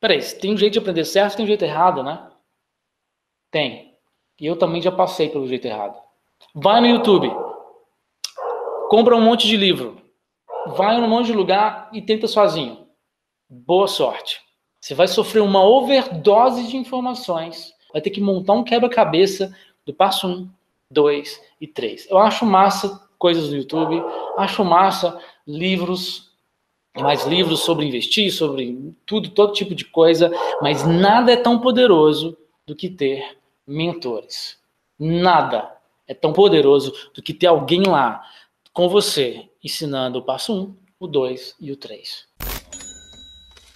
Peraí, tem um jeito de aprender certo tem um jeito errado, né? Tem. E eu também já passei pelo jeito errado. Vai no YouTube. Compra um monte de livro. Vai num monte de lugar e tenta sozinho. Boa sorte. Você vai sofrer uma overdose de informações. Vai ter que montar um quebra-cabeça do passo 1, 2 e 3. Eu acho massa coisas do YouTube, acho massa livros, mais livros sobre investir, sobre tudo, todo tipo de coisa, mas nada é tão poderoso do que ter mentores. Nada é tão poderoso do que ter alguém lá com você ensinando o passo 1, um, o 2 e o 3.